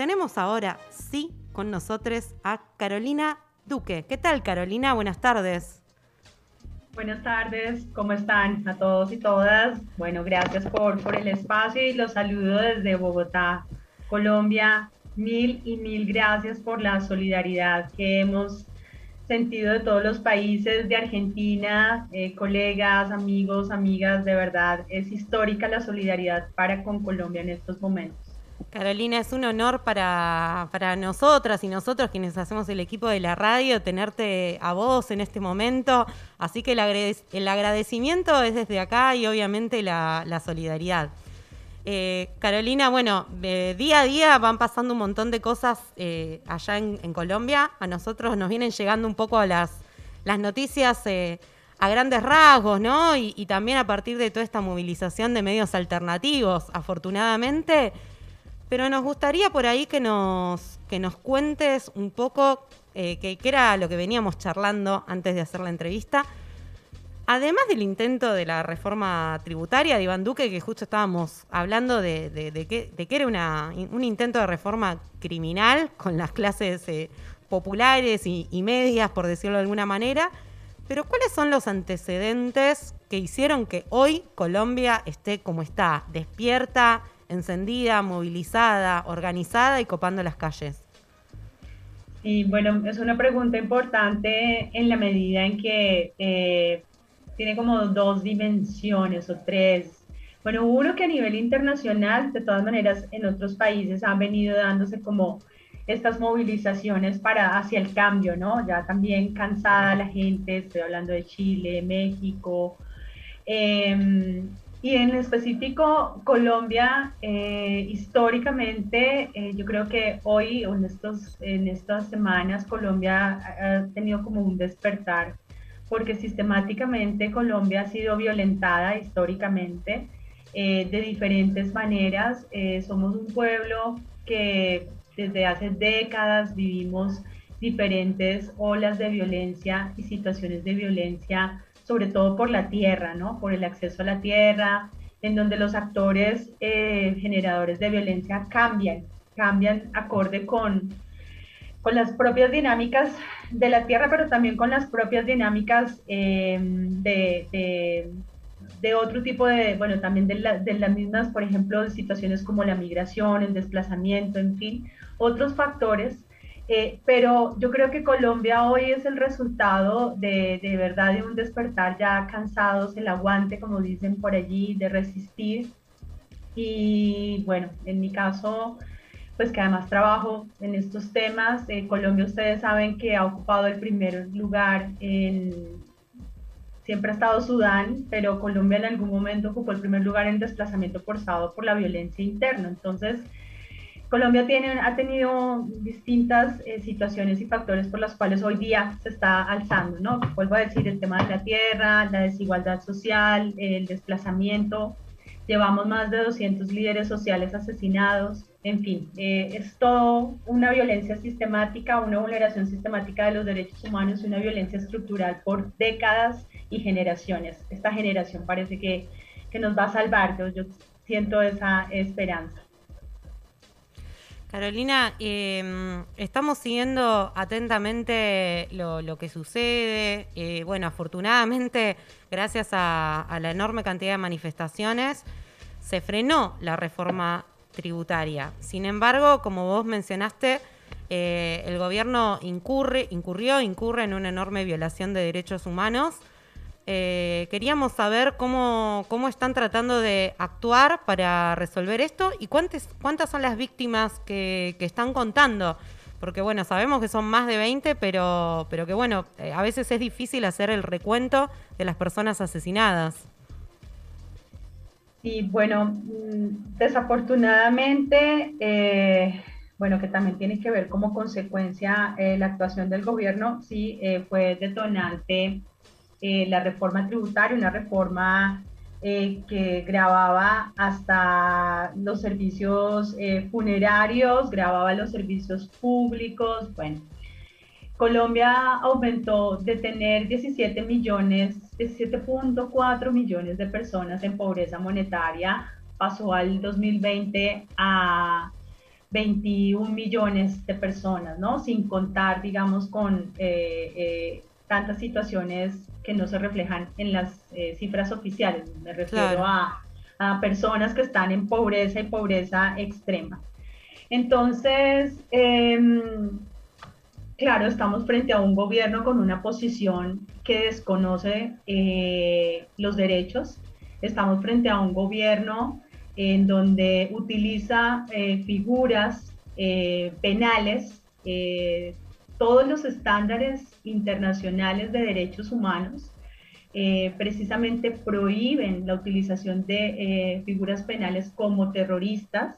tenemos ahora, sí, con nosotros a Carolina Duque. ¿Qué tal, Carolina? Buenas tardes. Buenas tardes, ¿cómo están a todos y todas? Bueno, gracias por, por el espacio y los saludo desde Bogotá, Colombia. Mil y mil gracias por la solidaridad que hemos sentido de todos los países, de Argentina, eh, colegas, amigos, amigas, de verdad, es histórica la solidaridad para con Colombia en estos momentos. Carolina, es un honor para, para, nosotras y nosotros quienes hacemos el equipo de la radio tenerte a vos en este momento. Así que el, agradecimiento es desde acá y obviamente la, la solidaridad. Eh, Carolina, bueno, día a día van pasando un montón de cosas eh, allá en, Colombia. A nosotros nos vienen llegando un poco las, las noticias eh, a grandes rasgos, ¿no? Y, también a partir de toda esta movilización de medios alternativos, afortunadamente. Pero nos gustaría por ahí que nos, que nos cuentes un poco qué era lo que veníamos charlando antes de hacer la entrevista. Además del intento de la reforma tributaria de Iván Duque, que justo estábamos hablando de, que, era un intento de reforma criminal con las clases eh, populares y, medias, por decirlo de alguna manera, pero ¿cuáles son los antecedentes que hicieron que hoy Colombia esté como está, despierta, encendida, movilizada, organizada y copando las calles? Y bueno, es una pregunta importante en la medida en que eh, tiene como dos dimensiones o tres. Bueno, uno que a nivel internacional, de todas maneras, en otros países han venido dándose como estas movilizaciones para hacia el cambio, ¿no? Ya también cansada la gente, estoy hablando de Chile, México, em, y en específico Colombia, eh, históricamente, eh, yo creo que hoy, en, estos, en estas semanas, Colombia ha tenido como un despertar porque sistemáticamente Colombia ha sido violentada históricamente eh, de diferentes maneras. Eh, somos un pueblo que desde hace décadas vivimos diferentes olas de violencia y situaciones de violencia, sobre todo por la tierra, ¿no? Por el acceso a la tierra, en donde los actores eh, generadores de violencia cambian, cambian acorde con con las propias dinámicas de la Tierra, pero también con las propias dinámicas em, de, de, otro tipo de, bueno, también de, de, las mismas, por ejemplo, situaciones como la migración, el desplazamiento, en fin, otros factores. Eh, pero yo creo que Colombia hoy es el resultado de, de verdad de un despertar ya cansados, el aguante, como dicen por allí, de resistir. Y bueno, en mi caso, pues que además trabajo en estos temas. Eh, Colombia, ustedes saben que ha ocupado el primer lugar en, siempre ha estado Sudán, pero Colombia en algún momento ocupó el primer lugar en desplazamiento forzado por la violencia interna. Entonces, Colombia tiene, ha tenido distintas eh, situaciones y factores por las cuales hoy día se está alzando, ¿no? Vuelvo a decir, el tema de la tierra, la desigualdad social, el desplazamiento. Llevamos más de 200 líderes sociales asesinados, en fin, eh, es todo una violencia sistemática, una vulneración sistemática de los derechos humanos, una violencia estructural por décadas y generaciones. Esta generación parece que, que nos va a salvar, yo, yo siento esa esperanza. Carolina, em, estamos siguiendo atentamente lo, que sucede. Eh, bueno, afortunadamente, gracias a, a, la enorme cantidad de manifestaciones, se frenó la reforma tributaria. Sin embargo, como vos mencionaste, eh, el gobierno incurre, incurrió, incurre en una enorme violación de derechos humanos. Eh, queríamos saber cómo, cómo están tratando de actuar para resolver esto y cuántas, cuántas son las víctimas que, están contando. Porque bueno, sabemos que son más de 20, pero, pero que bueno, eh, a veces es difícil hacer el recuento de las personas asesinadas. Y bueno, mm, desafortunadamente, eh, bueno, que también tiene que ver como consecuencia la actuación del gobierno, sí, fue detonante la reforma tributaria, una reforma que grababa hasta los servicios funerarios, grababa los servicios públicos, bueno. Colombia aumentó de tener 17 millones 7.4 millones de personas en pobreza monetaria, pasó al 2020 a 21 millones de personas, ¿no? Sin contar, digamos, con eh, eh, tantas situaciones que no se reflejan en las eh, cifras oficiales. Me refiero a, a, personas que están en pobreza y pobreza extrema. Entonces, em, claro, estamos frente a un gobierno con una posición que desconoce los derechos. Estamos frente a un gobierno en donde utiliza eh, figuras eh, penales, eh, todos los estándares internacionales de derechos humanos precisamente prohíben la utilización de figuras penales como terroristas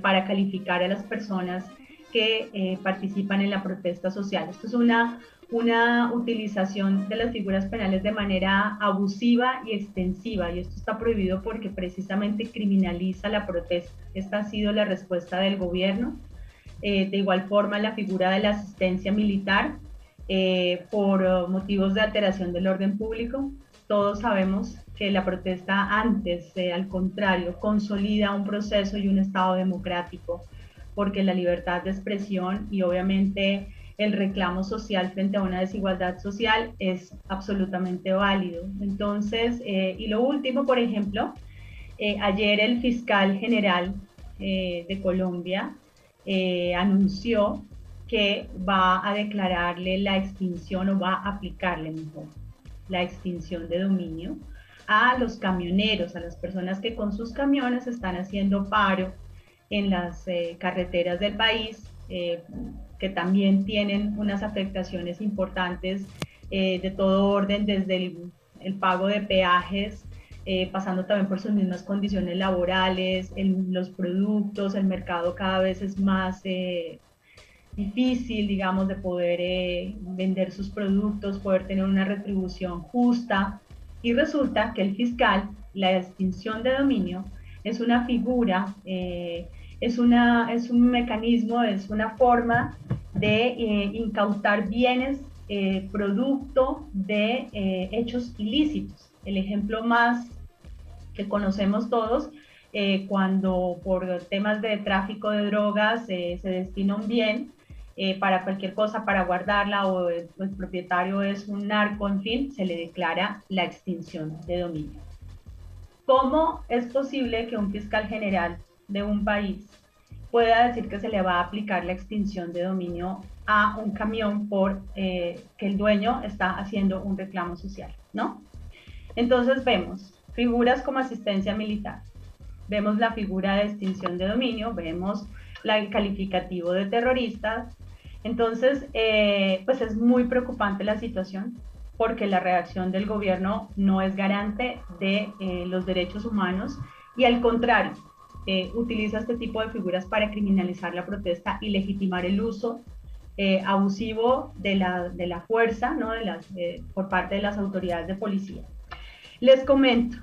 para calificar a las personas que participan en la protesta social. Esto es una una utilización de las figuras penales de manera abusiva y extensiva, y esto está prohibido porque precisamente criminaliza la protesta. Esta ha sido la respuesta del gobierno. Eh, de igual forma, la figura de la asistencia militar eh, por motivos de alteración del orden público. Todos sabemos que la protesta antes, eh, al contrario, consolida un proceso y un Estado democrático, porque la libertad de expresión y obviamente el reclamo social frente a una desigualdad social es absolutamente válido. Entonces, eh, y lo último, por ejemplo, eh, ayer el fiscal general eh, de Colombia anunció que va a declararle la extinción o va a aplicarle mejor la extinción de dominio a los camioneros, a las personas que con sus camiones están haciendo paro en las carreteras del país que también tienen unas afectaciones importantes eh, de todo orden, desde el, pago de peajes, eh, pasando también por sus mismas condiciones laborales, los productos, el mercado cada vez es más eh, difícil, digamos, de poder vender sus productos, poder tener una retribución justa. Y resulta que el fiscal, la extinción de dominio, es una figura es, una, es un mecanismo, es una forma de eh, incautar bienes eh, producto de eh, hechos ilícitos. El ejemplo más que conocemos todos, cuando por temas de tráfico de drogas se destina un bien para cualquier cosa, para guardarla o el, el propietario es un narco, en fin, se le declara la extinción de dominio. ¿Cómo es posible que un fiscal general de un país pueda decir que se le va a aplicar la extinción de dominio a un camión por eh, que el dueño está haciendo un reclamo social, ¿no? Entonces vemos figuras como asistencia militar, vemos la figura de extinción de dominio, vemos la, el calificativo de terroristas. Entonces, eh, pues es muy preocupante la situación porque la reacción del gobierno no es garante de eh, los derechos humanos y al contrario, eh, utiliza este tipo de figuras para criminalizar la protesta y legitimar el uso eh, abusivo de la, de la, fuerza ¿no? de las, por parte de las autoridades de policía. Les comento,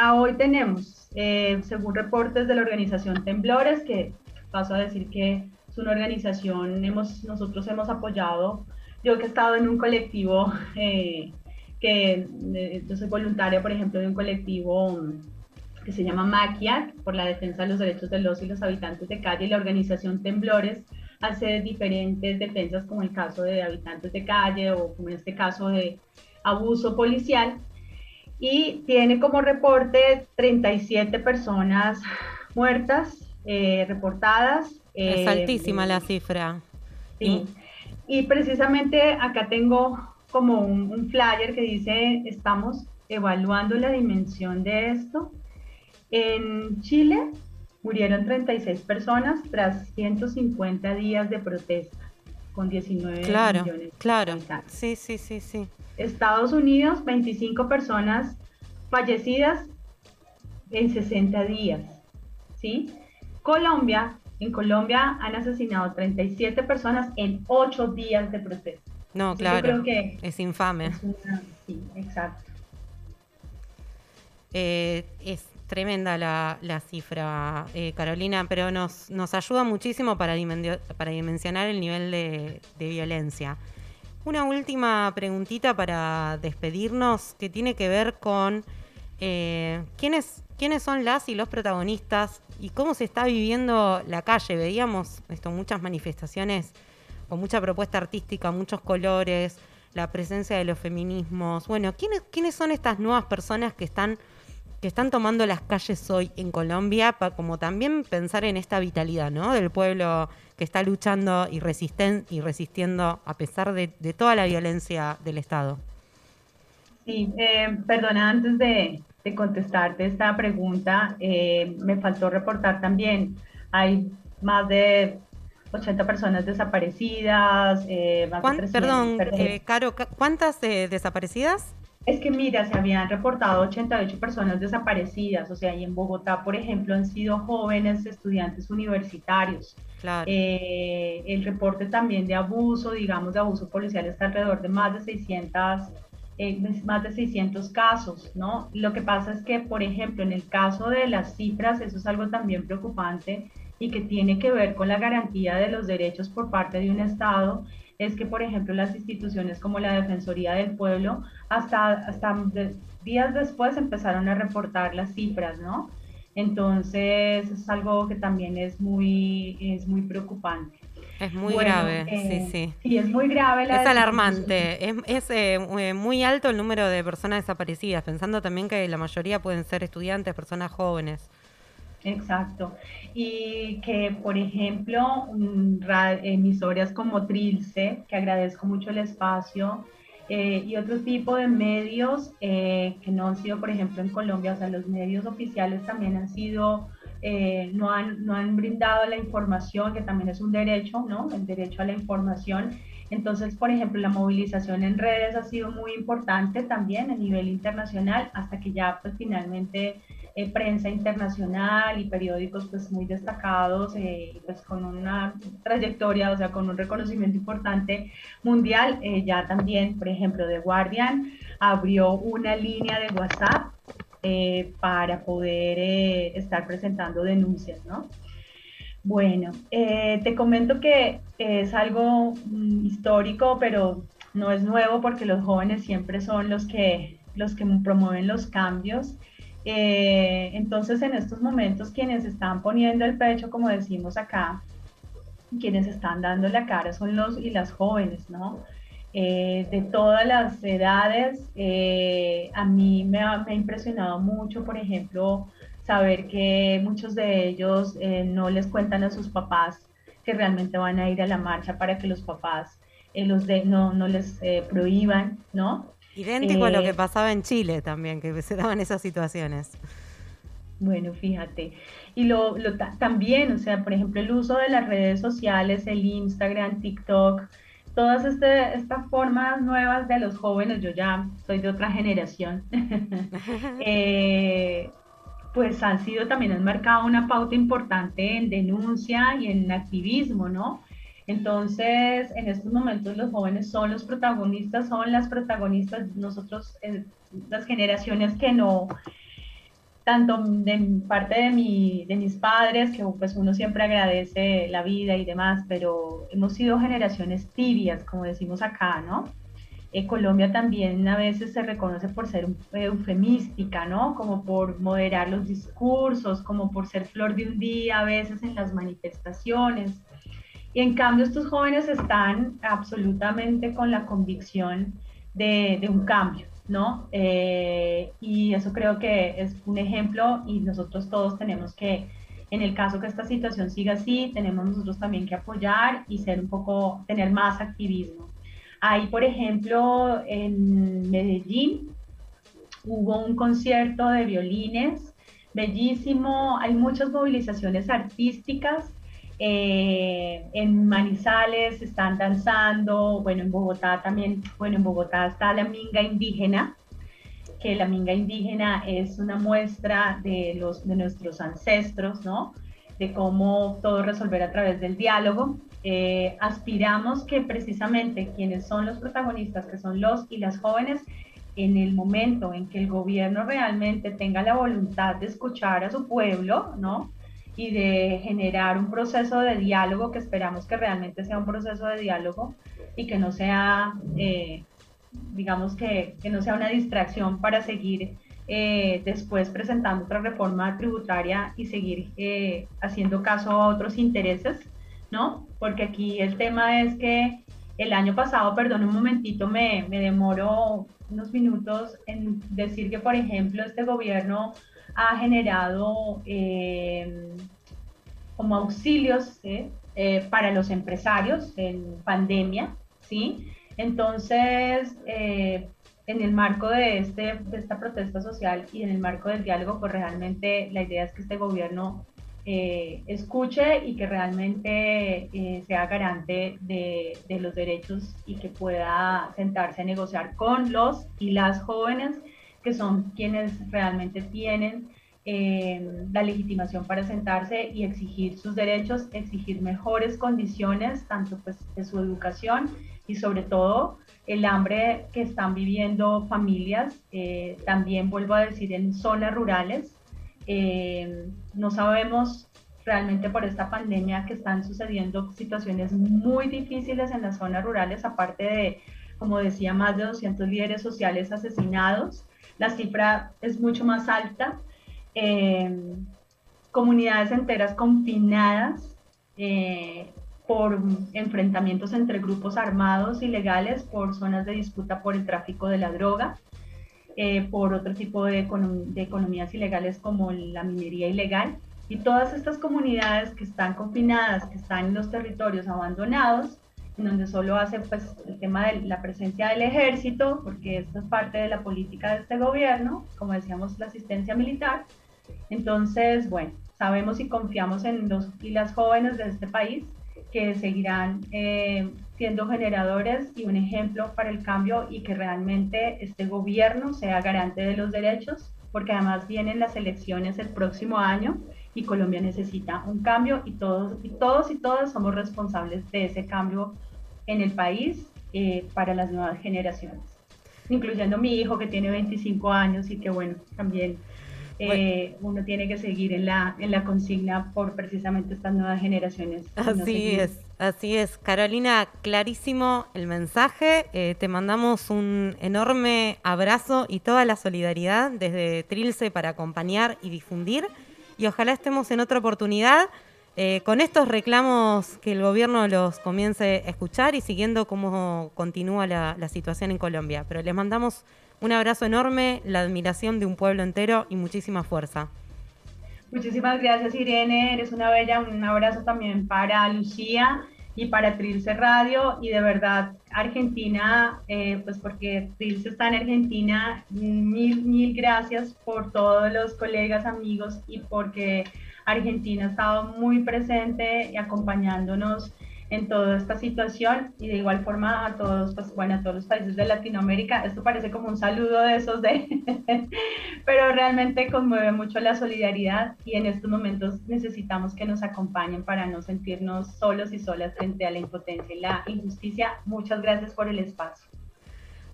a hoy tenemos, eh, según reportes de la organización Temblores, que paso a decir que es una organización, hemos, nosotros hemos apoyado, yo que he estado en un colectivo, que yo soy voluntaria, por ejemplo, de un colectivo que se llama Maquiat, por la defensa de los derechos de los y los habitantes de calle, y la organización Temblores hace diferentes defensas, como el caso de habitantes de calle o como en este caso de abuso policial, y tiene como reporte 37 personas muertas, eh, reportadas. es eh, altísima la cifra. Sí. Y precisamente acá tengo como un flyer que dice, estamos evaluando la dimensión de esto en Chile murieron 36 personas tras 150 días de protesta, con 19 claro, millones. Claro, sí, sí, sí, sí. Estados Unidos, 25 personas fallecidas en 60 días, ¿sí? Colombia, en Colombia han asesinado 37 personas en 8 días de protesta. No, claro, creo que es infame. sí, exacto. Eh, es tremenda la, cifra, eh, Carolina, pero nos, nos ayuda muchísimo para, para dimensionar el nivel de, violencia. Una última preguntita para despedirnos que tiene que ver con eh, ¿quiénes, quiénes son las y los protagonistas y cómo se está viviendo la calle. Veíamos esto, muchas manifestaciones con mucha propuesta artística, muchos colores, la presencia de los feminismos. Bueno, ¿quiénes, quiénes son estas nuevas personas que están, que están tomando las calles hoy en Colombia? Para como también pensar en esta vitalidad ¿no? del pueblo que está luchando y, resisten, y resistiendo a pesar de, toda la violencia del Estado. Sí, eh, perdona, antes de, contestarte esta pregunta, eh, me faltó reportar también, hay más de 80 personas desaparecidas. Eh, perdón, eh, Caro, ¿cuántas desaparecidas? Es que mira, se habían reportado 88 personas desaparecidas, o sea, y en Bogotá, por ejemplo, han sido jóvenes estudiantes universitarios. Claro. Eh, el reporte también de abuso, digamos, de abuso policial está alrededor de más de 600, más de 600 casos, ¿no? Lo que pasa es que, por ejemplo, en el caso de las cifras, eso es algo también preocupante, y que tiene que ver con la garantía de los derechos por parte de un Estado es que, por ejemplo, las instituciones como la Defensoría del Pueblo, hasta, hasta días después empezaron a reportar las cifras, ¿no? Entonces, es algo que también es muy, es muy preocupante. Es muy grave, sí, eh, sí. Sí, es muy grave. La es alarmante, es, es eh, eh, muy alto el número de personas desaparecidas, pensando también que la mayoría pueden ser estudiantes, personas jóvenes. Exacto. Y que, por ejemplo, emisoras como Trilce, que agradezco mucho el espacio, eh, y otro tipo de medios eh, que no han sido, por ejemplo, en Colombia, o sea, los medios oficiales también han sido, eh, no, han, no han brindado la información, que también es un derecho, ¿no? El derecho a la información. Entonces, por ejemplo, la movilización en redes ha sido muy importante también a nivel internacional, hasta que ya, pues, finalmente eh, prensa internacional y periódicos pues muy destacados eh, pues con una trayectoria, o sea, con un reconocimiento importante mundial. Eh, ya también, por ejemplo, The Guardian abrió una línea de WhatsApp para poder estar presentando denuncias, ¿no? Bueno, te comento que es algo mm, histórico, pero no es nuevo porque los jóvenes siempre son los que, los que promueven los cambios eh, entonces, en estos momentos, quienes están poniendo el pecho, como decimos acá, quienes están dando la cara son los y las jóvenes, ¿no? Eh, de todas las edades, eh, a mí me ha, impresionado mucho, por ejemplo, saber que muchos de ellos no les cuentan a sus papás que realmente van a ir a la marcha para que los papás los de, no, no les prohíban, ¿no? Idéntico a lo que eh, pasaba en Chile también, que se daban esas situaciones. Bueno, fíjate. Y lo, también, o sea, por ejemplo, el uso de las redes sociales, el Instagram, TikTok, todas este, estas formas nuevas de los jóvenes, yo ya soy de otra generación, eh, pues han sido también, han marcado una pauta importante en denuncia y en activismo, ¿no? Entonces, en estos momentos los jóvenes son los protagonistas, son las protagonistas, nosotros, eh, las generaciones que no, tanto de parte de, mi, de mis padres, que pues uno siempre agradece la vida y demás, pero hemos sido generaciones tibias, como decimos acá, ¿no? Eh, Colombia también a veces se reconoce por ser eufemística, ¿no? Como por moderar los discursos, como por ser flor de un día a veces en las manifestaciones. Y en cambio estos jóvenes están absolutamente con la convicción de, un cambio, ¿no? Eh, y eso creo que es un ejemplo y nosotros todos tenemos que, en el caso que esta situación siga así, tenemos nosotros también que apoyar y ser un poco, tener más activismo. Ahí, por ejemplo, en Medellín hubo un concierto de violines bellísimo, hay muchas movilizaciones artísticas eh, en Manizales están danzando, bueno, en Bogotá también, bueno, en Bogotá está la minga indígena, que la minga indígena es una muestra de, los, de nuestros ancestros, ¿no? De cómo todo resolver a través del diálogo. Eh, aspiramos que precisamente quienes son los protagonistas, que son los y las jóvenes, en el momento en que el gobierno realmente tenga la voluntad de escuchar a su pueblo, ¿no? Y de generar un proceso de diálogo que esperamos que realmente sea un proceso de diálogo y que no sea, eh, digamos que, que, no sea una distracción para seguir eh, después presentando otra reforma tributaria y seguir eh, haciendo caso a otros intereses, ¿no? Porque aquí el tema es que el año pasado, perdón un momentito, me, me demoro unos minutos en decir que, por ejemplo, este gobierno ha generado eh, como auxilios para los empresarios en pandemia, ¿sí? Entonces, en el marco de, este, de esta protesta social y en el marco del diálogo, pues realmente la idea es que este gobierno eh, escuche y que realmente eh, sea garante de, de, los derechos y que pueda sentarse a negociar con los y las jóvenes que son quienes realmente tienen eh, la legitimación para sentarse y exigir sus derechos, exigir mejores condiciones, tanto pues de su educación y sobre todo el hambre que están viviendo familias, eh, también vuelvo a decir en zonas rurales. Eh, no sabemos realmente por esta pandemia que están sucediendo situaciones muy difíciles en las zonas rurales, aparte de, como decía, más de 200 líderes sociales asesinados. La cifra es mucho más alta. Eh, comunidades enteras confinadas, por enfrentamientos entre grupos armados ilegales, por zonas de disputa por el tráfico de la droga, eh, por otro tipo de, economías ilegales como la minería ilegal. Y todas estas comunidades que están confinadas, que están en los territorios abandonados, en donde solo hace pues, el tema de la presencia del ejército, porque esto es parte de la política de este gobierno, como decíamos, la asistencia militar. Entonces, bueno, sabemos y confiamos en los y las jóvenes de este país que seguirán eh, siendo generadores y un ejemplo para el cambio y que realmente este gobierno sea garante de los derechos, porque además vienen las elecciones el próximo año y Colombia necesita un cambio y todos y, todos y todas somos responsables de ese cambio en el país eh, para las nuevas generaciones, incluyendo mi hijo que tiene 25 años y que bueno, también eh, uno tiene que seguir en la, en la consigna por precisamente estas nuevas generaciones. Así es, así es. Carolina, clarísimo el mensaje. Eh, te mandamos un enorme abrazo y toda la solidaridad desde Trilce para acompañar y difundir. Y ojalá estemos en otra oportunidad. Eh, con estos reclamos que el gobierno los comience a escuchar y siguiendo cómo continúa la, la situación en Colombia. Pero les mandamos un abrazo enorme, la admiración de un pueblo entero y muchísima fuerza. Muchísimas gracias Irene, eres una bella, un abrazo también para Lucía y para Trilce Radio y de verdad Argentina, eh, pues porque Trilce está en Argentina, mil, mil gracias por todos los colegas, amigos y porque Argentina ha estado muy presente y acompañándonos en toda esta situación y de igual forma a todos, pues bueno, a todos los países de Latinoamérica. Esto parece como un saludo de esos de, pero realmente conmueve mucho la solidaridad y en estos momentos necesitamos que nos acompañen para no sentirnos solos y solas frente a la impotencia y la injusticia. Muchas gracias por el espacio.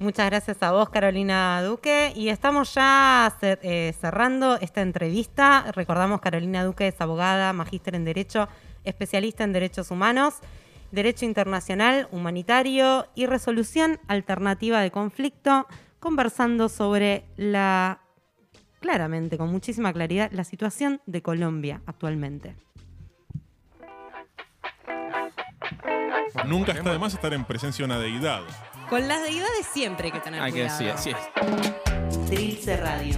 Muchas gracias a vos, Carolina Duque. Y estamos ya eh, cerrando esta entrevista. Recordamos, Carolina Duque es abogada, magíster en Derecho, especialista en Derechos Humanos. Derecho Internacional, Humanitario y Resolución Alternativa de Conflicto, conversando sobre la, claramente, con muchísima claridad, la situación de Colombia actualmente. Nunca está de más estar en presencia de una deidad. Con las deidades siempre hay que tener hay cuidado. Que, sí, así es. Trilce Radio.